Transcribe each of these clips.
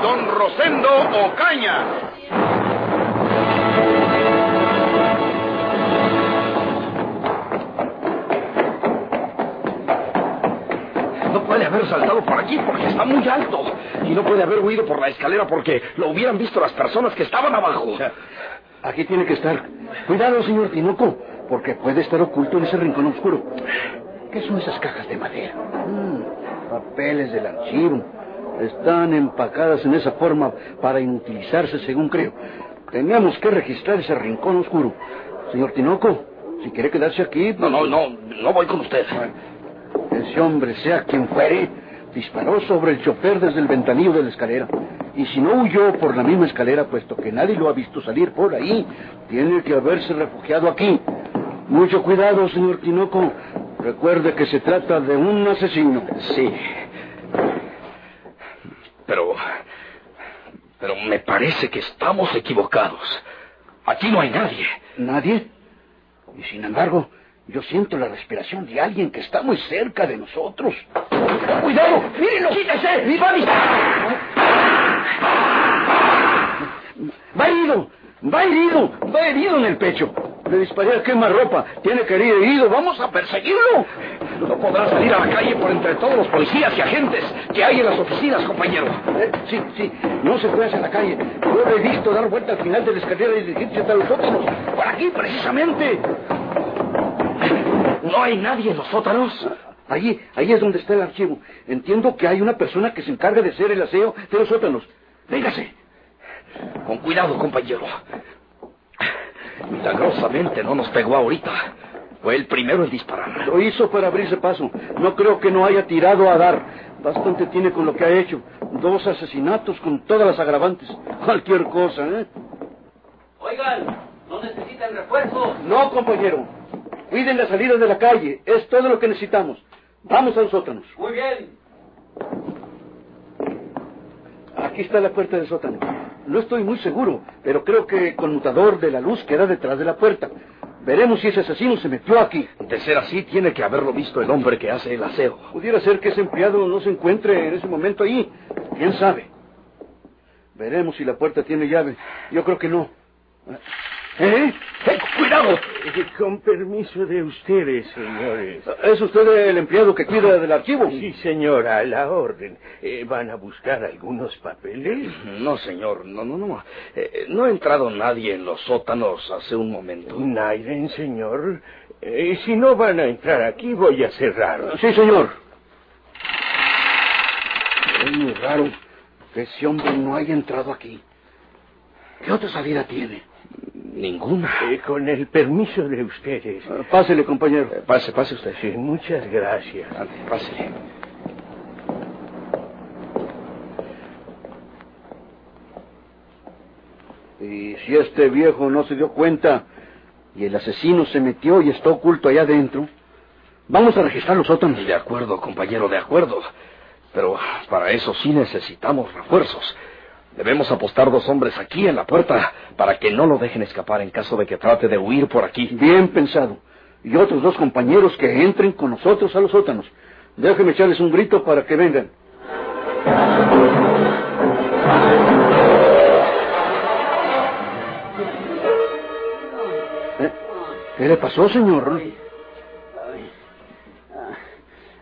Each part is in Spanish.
Don Rosendo Ocaña. No puede haber saltado por aquí porque está muy alto. Y no puede haber huido por la escalera porque lo hubieran visto las personas que estaban abajo. Aquí tiene que estar. Cuidado, señor Tinoco, porque puede estar oculto en ese rincón oscuro. ¿Qué son esas cajas de madera? Mm, papeles del archivo. Están empacadas en esa forma para inutilizarse, según creo. Tenemos que registrar ese rincón oscuro. Señor Tinoco, si quiere quedarse aquí... No, no, no, no voy con usted. Ese hombre, sea quien fuere, disparó sobre el chofer desde el ventanillo de la escalera. Y si no huyó por la misma escalera, puesto que nadie lo ha visto salir por ahí, tiene que haberse refugiado aquí. Mucho cuidado, señor Tinoco. Recuerde que se trata de un asesino. Sí. Pero... Pero me parece que estamos equivocados. Aquí no hay nadie. ¿Nadie? Y sin embargo, yo siento la respiración de alguien que está muy cerca de nosotros. ¡Cuidado! ¡Mírenlo! ¡Quítese! ¡Va ¡Va herido! ¡Va herido! ¡Va herido en el pecho! Le disparé a quemarropa. Tiene que ir herido. ¡Vamos a perseguirlo! No podrá salir a la calle por entre todos los policías y agentes que hay en las oficinas, compañero. Eh, sí, sí. No se puede hacia la calle. Yo lo he visto dar vuelta al final de la escalera y dirigirse hasta los sótanos. Por aquí, precisamente. ¿No hay nadie en los sótanos? Allí, ahí es donde está el archivo. Entiendo que hay una persona que se encarga de hacer el aseo de los sótanos. Véngase. Con cuidado, compañero. Milagrosamente no nos pegó ahorita. Fue el primero en disparar. Lo hizo para abrirse paso. No creo que no haya tirado a dar. Bastante tiene con lo que ha hecho. Dos asesinatos con todas las agravantes. Cualquier cosa, ¿eh? Oigan, ¿no necesitan refuerzos? No, compañero. Cuiden la salida de la calle. Es todo lo que necesitamos. Vamos a los sótanos. Muy bien. Aquí está la puerta del sótano. No estoy muy seguro, pero creo que el conmutador de la luz queda detrás de la puerta. Veremos si ese asesino se metió aquí. De ser así, tiene que haberlo visto el hombre que hace el aseo. Pudiera ser que ese empleado no se encuentre en ese momento ahí. ¿Quién sabe? Veremos si la puerta tiene llave. Yo creo que no. ¿Eh? ¡Eh, ¡Cuidado! Con permiso de ustedes, señores. ¿Es usted el empleado que cuida del archivo? Sí, señora, a la orden. Eh, ¿Van a buscar algunos papeles? No, señor, no, no, no. Eh, no ha entrado nadie en los sótanos hace un momento. Naiden, señor. Eh, si no van a entrar aquí, voy a cerrar. Sí, señor. Es muy raro que ese hombre no haya entrado aquí. ¿Qué otra salida tiene? Ninguna. Eh, con el permiso de ustedes. Ah, Pásele, compañero. Eh, pase, pase usted. Sí, muchas gracias. Ande, pásele. Y si este viejo no se dio cuenta y el asesino se metió y está oculto allá adentro, vamos a registrar los sótanos. De acuerdo, compañero, de acuerdo. Pero para eso sí necesitamos refuerzos. Debemos apostar dos hombres aquí en la puerta para que no lo dejen escapar en caso de que trate de huir por aquí. Bien pensado. Y otros dos compañeros que entren con nosotros a los sótanos. Déjeme echarles un grito para que vengan. ¿Eh? ¿Qué le pasó, señor?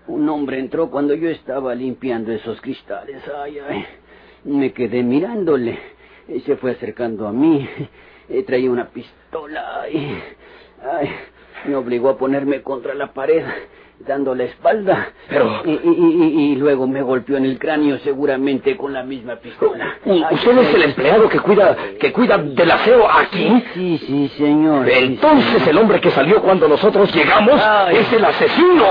Un hombre entró cuando yo estaba limpiando esos cristales. Ay, ay. Me quedé mirándole. Se fue acercando a mí. Y traía una pistola. Y, ay, me obligó a ponerme contra la pared, dando la espalda. Pero- Y, y- y- y luego me golpeó en el cráneo, seguramente con la misma pistola. Ay, ¿Usted es el empleado que cuida, que cuida del aseo aquí? Sí, sí, señor. sí, Entonces el hombre que salió cuando nosotros llegamos Ay. es el asesino.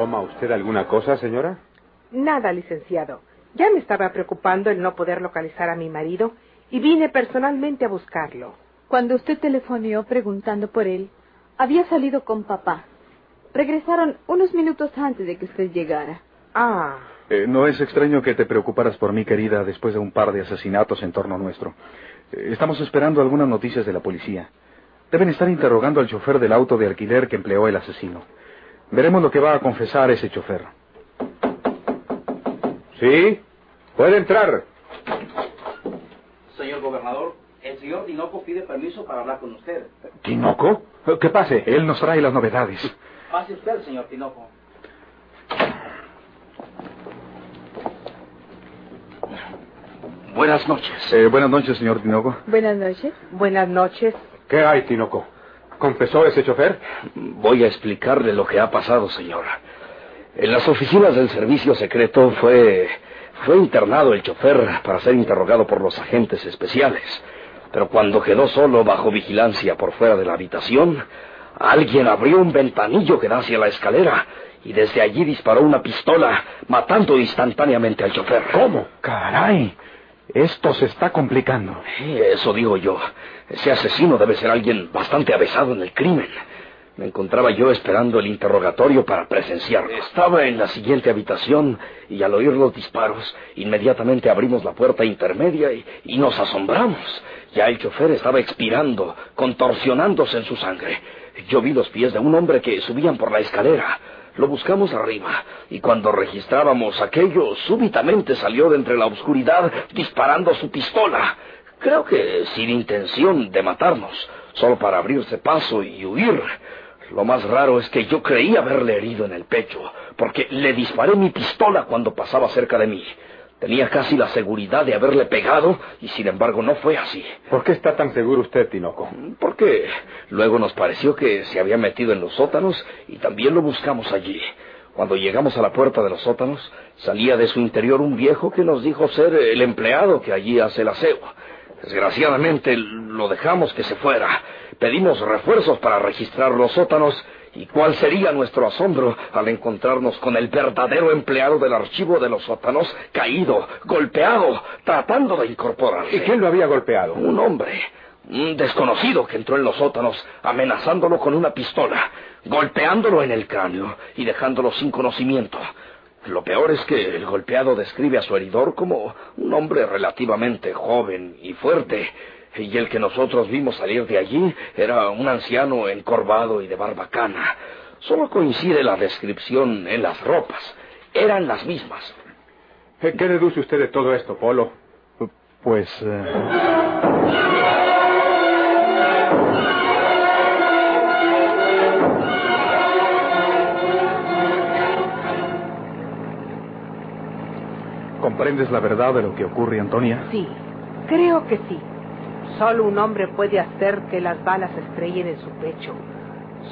¿Toma usted alguna cosa, señora? Nada, licenciado. Ya me estaba preocupando el no poder localizar a mi marido y vine personalmente a buscarlo. Cuando usted telefoneó preguntando por él, había salido con papá. Regresaron unos minutos antes de que usted llegara. Ah, Eh, no es extraño que te preocuparas por mí, querida, después de un par de asesinatos en torno nuestro. Eh, estamos esperando algunas noticias de la policía. Deben estar interrogando al chofer del auto de alquiler que empleó el asesino. Veremos lo que va a confesar ese chofer. Sí, puede entrar. Señor gobernador, el señor Tinoco pide permiso para hablar con usted. ¿Tinoco? ¿Qué pase? Él nos trae las novedades. Pase usted, señor Tinoco. Buenas noches. Eh, buenas noches, señor Tinoco. Buenas noches. buenas noches. ¿Qué hay, Tinoco? ¿Confesó ese chofer? Voy a explicarle lo que ha pasado, señor. En las oficinas del servicio secreto fue fue internado el chofer para ser interrogado por los agentes especiales. Pero cuando quedó solo bajo vigilancia por fuera de la habitación, alguien abrió un ventanillo que da hacia la escalera y desde allí disparó una pistola, matando instantáneamente al chofer. ¿Cómo? Caray. Esto se está complicando. Eso digo yo. Ese asesino debe ser alguien bastante avesado en el crimen. Me encontraba yo esperando el interrogatorio para presenciarlo. Estaba en la siguiente habitación y al oír los disparos, inmediatamente abrimos la puerta intermedia y, y nos asombramos. Ya el chofer estaba expirando, contorsionándose en su sangre. Yo vi los pies de un hombre que subían por la escalera. Lo buscamos arriba y cuando registrábamos aquello, súbitamente salió de entre la oscuridad disparando su pistola. Creo que sin intención de matarnos, solo para abrirse paso y huir. Lo más raro es que yo creí haberle herido en el pecho, porque le disparé mi pistola cuando pasaba cerca de mí. Tenía casi la seguridad de haberle pegado y sin embargo no fue así. ¿Por qué está tan seguro usted, Tinoco? Porque luego nos pareció que se había metido en los sótanos y también lo buscamos allí. Cuando llegamos a la puerta de los sótanos, salía de su interior un viejo que nos dijo ser el empleado que allí hace el aseo. Desgraciadamente lo dejamos que se fuera. Pedimos refuerzos para registrar los sótanos y cuál sería nuestro asombro al encontrarnos con el verdadero empleado del archivo de los sótanos caído, golpeado, tratando de incorporarse. ¿Y quién lo había golpeado? Un hombre, un desconocido que entró en los sótanos amenazándolo con una pistola, golpeándolo en el cráneo y dejándolo sin conocimiento. Lo peor es que el golpeado describe a su heridor como un hombre relativamente joven y fuerte, y el que nosotros vimos salir de allí era un anciano encorvado y de barbacana. Solo coincide la descripción en las ropas. Eran las mismas. ¿Qué deduce usted de todo esto, Polo? Pues... eh, ¿Comprendes la verdad de lo que ocurre, Antonia? Sí, creo que sí. Solo un hombre puede hacer que las balas estrellen en su pecho.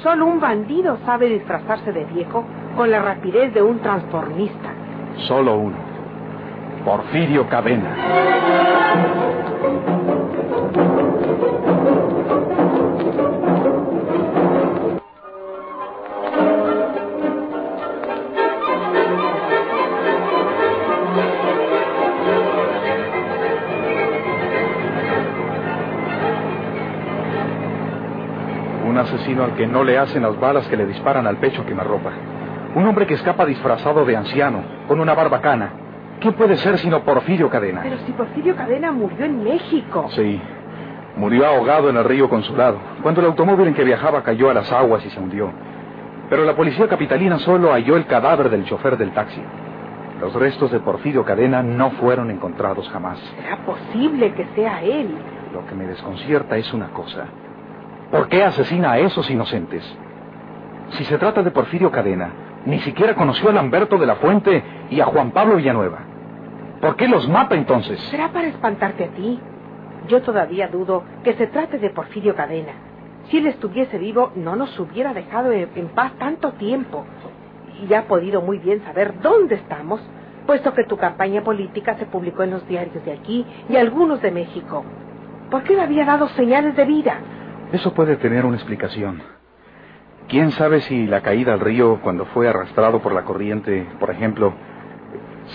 Solo un bandido sabe disfrazarse de viejo con la rapidez de un transformista. Solo uno. Porfirio Cadena. Asesino al que no le hacen las balas que le disparan al pecho quemarropa. Un hombre que escapa disfrazado de anciano, con una barbacana. ¿Quién puede ser sino Porfirio Cadena? Pero si Porfirio Cadena murió en México. Sí. Murió ahogado en el río Consulado, cuando el automóvil en que viajaba cayó a las aguas y se hundió. Pero la policía capitalina solo halló el cadáver del chofer del taxi. Los restos de Porfirio Cadena no fueron encontrados jamás. ¿Será posible que sea él? Lo que me desconcierta es una cosa. ¿Por qué asesina a esos inocentes? Si se trata de Porfirio Cadena, ni siquiera conoció a Lamberto de la Fuente y a Juan Pablo Villanueva. ¿Por qué los mata entonces? ¿Será para espantarte a ti? Yo todavía dudo que se trate de Porfirio Cadena. Si él estuviese vivo, no nos hubiera dejado en paz tanto tiempo. Y ha podido muy bien saber dónde estamos, puesto que tu campaña política se publicó en los diarios de aquí y algunos de México. ¿Por qué le había dado señales de vida? Eso puede tener una explicación. quién sabe si la caída al río cuando fue arrastrado por la corriente, por ejemplo,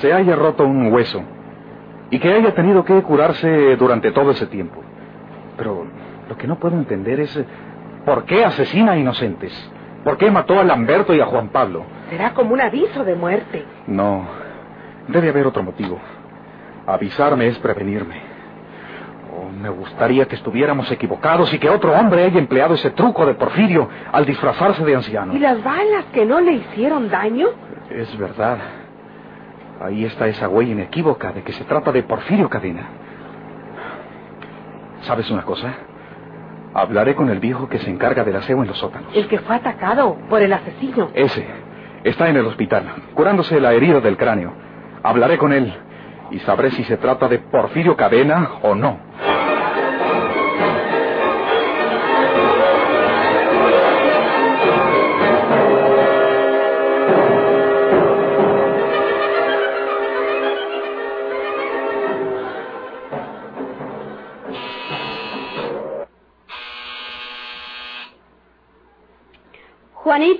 se haya roto un hueso y que haya tenido que curarse durante todo ese tiempo. Pero lo que no puedo entender es por qué asesina a inocentes. ¿Por qué mató a Lamberto y a Juan Pablo? Será como un aviso de muerte. No, debe haber otro motivo. Avisarme es prevenirme. Me gustaría que estuviéramos equivocados y que otro hombre haya empleado ese truco de Porfirio al disfrazarse de anciano. ¿Y las balas que no le hicieron daño? Es verdad. Ahí está esa huella inequívoca de que se trata de Porfirio Cadena. ¿Sabes una cosa? Hablaré con el viejo que se encarga del aseo en los sótanos. El que fue atacado por el asesino. Ese. Está en el hospital, curándose la herida del cráneo. Hablaré con él y sabré si se trata de Porfirio Cadena o no.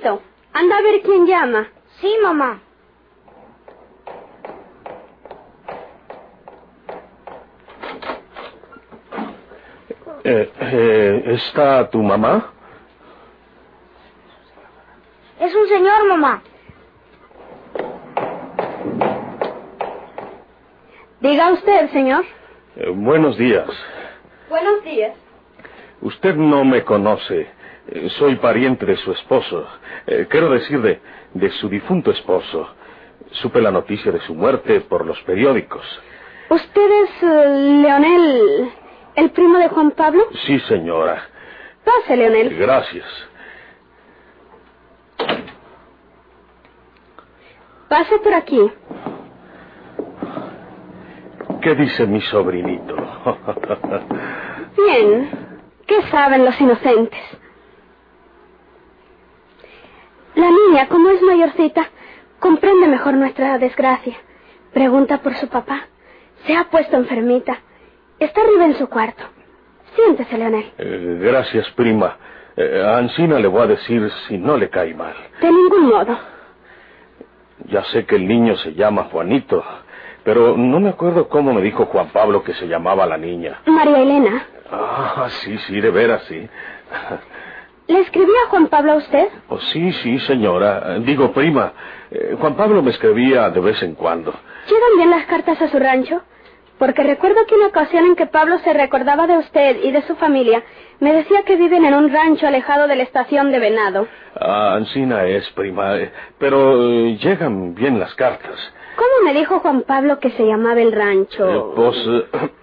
Anda a ver quién llama. Sí, mamá. Eh, eh, ¿Está tu mamá? Es un señor, mamá. Diga usted, señor. Eh, buenos días. Buenos días. Usted no me conoce. Eh, Soy pariente de su esposo. Eh, quiero decir de, de su difunto esposo. Supe la noticia de su muerte por los periódicos. ¿Usted es eh, Leonel, el primo de Juan Pablo? Sí, señora. Pase, Leonel. Gracias. Pase por aquí. ¿Qué dice mi sobrinito? Bien. ¿Qué saben los inocentes? La niña, como es mayorcita, comprende mejor nuestra desgracia. Pregunta por su papá. Se ha puesto enfermita. Está arriba en su cuarto. Siéntese, Leonel. Eh, gracias, prima. Eh, a Ancina le voy a decir si no le cae mal. De ningún modo. Ya sé que el niño se llama Juanito, pero no me acuerdo cómo me dijo Juan Pablo que se llamaba la niña. María Elena. Ah, sí, sí, de veras, sí. ¿Le escribía Juan Pablo a usted? Oh, sí, sí, señora. Digo, prima, eh, Juan Pablo me escribía de vez en cuando. ¿Llegan bien las cartas a su rancho? Porque recuerdo que una ocasión en que Pablo se recordaba de usted y de su familia, me decía que viven en un rancho alejado de la estación de Venado. Ah, Ancina es, prima, eh, pero eh, llegan bien las cartas. ¿Cómo me dijo Juan Pablo que se llamaba el Eh, rancho? pues,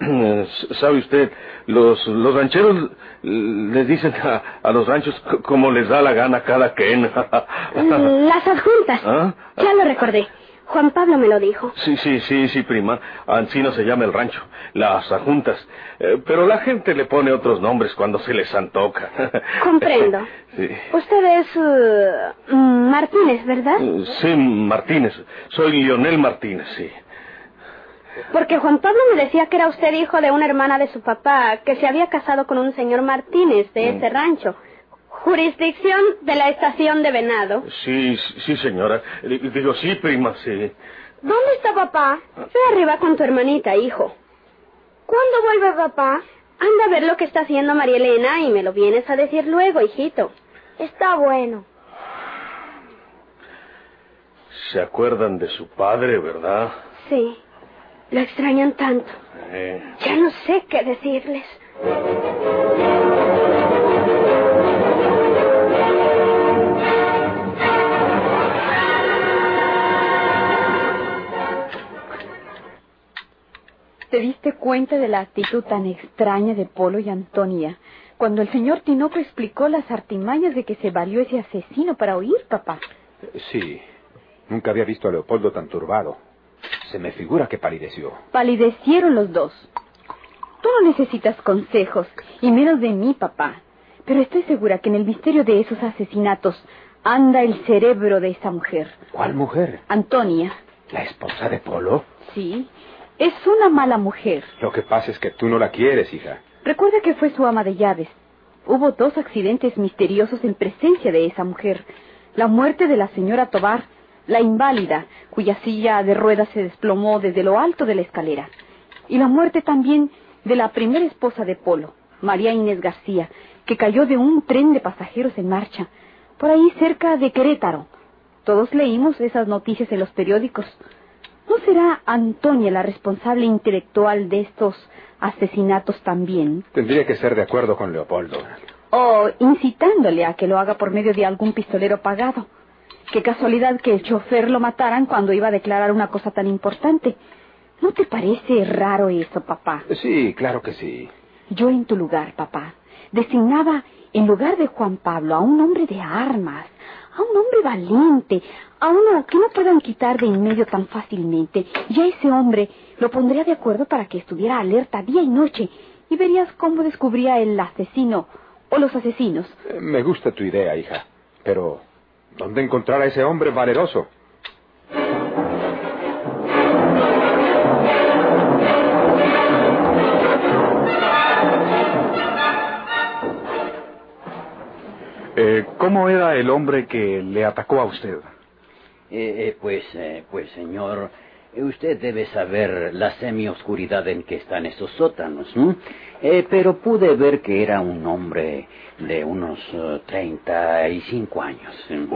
eh, sabe usted, los, los rancheros les dicen a, a los ranchos como les da la gana cada quien. Las adjuntas. ¿Ah? Ya lo recordé. Juan Pablo me lo dijo. Sí, sí, sí, sí, prima. Ancina se llama el rancho, las ajuntas. Eh, pero la gente le pone otros nombres cuando se les antoja. Comprendo. Sí. Usted es uh, Martínez, ¿verdad? Sí, Martínez. Soy Lionel Martínez, sí. Porque Juan Pablo me decía que era usted hijo de una hermana de su papá, que se había casado con un señor Martínez de ese rancho. Jurisdicción de la estación de Venado. Sí, sí, señora. Eh, Digo, sí, prima, sí. ¿Dónde está papá? Ve arriba con tu hermanita, hijo. ¿Cuándo vuelve papá? Anda a ver lo que está haciendo María Elena y me lo vienes a decir luego, hijito. Está bueno. Se acuerdan de su padre, ¿verdad? Sí. Lo extrañan tanto. Eh, Ya no sé qué decirles. ¿Te diste cuenta de la actitud tan extraña de Polo y Antonia cuando el señor Tinoco explicó las artimañas de que se valió ese asesino para huir, papá? Sí. Nunca había visto a Leopoldo tan turbado. Se me figura que palideció. Palidecieron los dos. Tú no necesitas consejos, y menos de mí, papá. Pero estoy segura que en el misterio de esos asesinatos anda el cerebro de esa mujer. ¿Cuál mujer? Antonia. ¿La esposa de Polo? Sí. Es una mala mujer. Lo que pasa es que tú no la quieres, hija. Recuerda que fue su ama de llaves. Hubo dos accidentes misteriosos en presencia de esa mujer. La muerte de la señora Tobar, la inválida, cuya silla de ruedas se desplomó desde lo alto de la escalera. Y la muerte también de la primera esposa de Polo, María Inés García, que cayó de un tren de pasajeros en marcha, por ahí cerca de Querétaro. Todos leímos esas noticias en los periódicos. ¿No será Antonia la responsable intelectual de estos asesinatos también? Tendría que ser de acuerdo con Leopoldo. O incitándole a que lo haga por medio de algún pistolero pagado. Qué casualidad que el chofer lo mataran cuando iba a declarar una cosa tan importante. ¿No te parece raro eso, papá? Sí, claro que sí. Yo en tu lugar, papá, designaba en lugar de Juan Pablo a un hombre de armas, a un hombre valiente, a uno que no puedan quitar de en medio tan fácilmente, y a ese hombre lo pondría de acuerdo para que estuviera alerta día y noche, y verías cómo descubría el asesino o los asesinos. Eh, Me gusta tu idea, hija. Pero, ¿dónde encontrar a ese hombre valeroso? Eh, ¿Cómo era el hombre que le atacó a usted? Eh, eh, pues, eh, pues, señor, usted debe saber la semioscuridad en que están esos sótanos. Eh, pero pude ver que era un hombre de unos treinta y cinco años.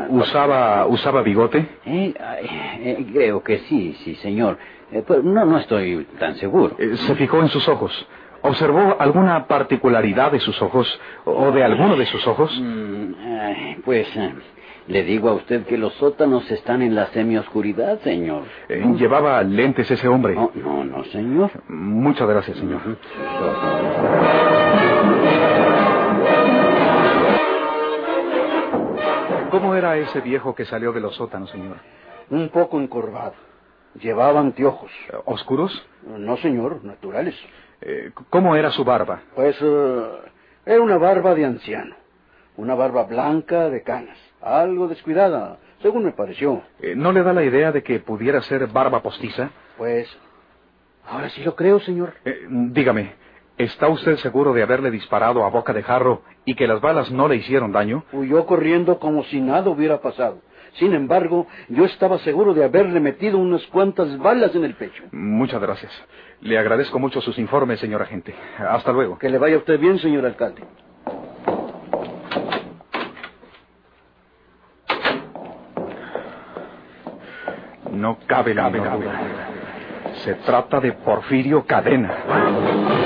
¿Usaba, usaba bigote? Eh, eh, creo que sí, sí, señor. Pero no, no estoy tan seguro. ¿Se fijó en sus ojos? ¿Observó alguna particularidad de sus ojos o de alguno de sus ojos? Mm, ay, pues eh, le digo a usted que los sótanos están en la semioscuridad, señor. Eh, ¿Llevaba lentes ese hombre? No, no, no, señor. Muchas gracias, señor. ¿Cómo era ese viejo que salió de los sótanos, señor? Un poco encorvado. Llevaba anteojos. ¿Oscuros? No, señor, naturales. Eh, ¿Cómo era su barba? Pues eh, era una barba de anciano. Una barba blanca de canas. Algo descuidada, según me pareció. Eh, ¿No le da la idea de que pudiera ser barba postiza? Pues, ahora sí lo creo, señor. Eh, dígame, ¿está usted seguro de haberle disparado a boca de jarro y que las balas no le hicieron daño? Huyó corriendo como si nada hubiera pasado. Sin embargo, yo estaba seguro de haberle metido unas cuantas balas en el pecho. Muchas gracias. Le agradezco mucho sus informes, señor agente. Hasta luego. Que le vaya a usted bien, señor alcalde. No cabe la menor duda. Se trata de Porfirio Cadena.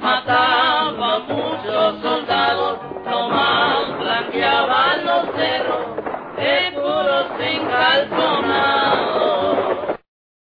mataba muchos soldados, nomás blanqueaban los cerros, de puros sin calzonar.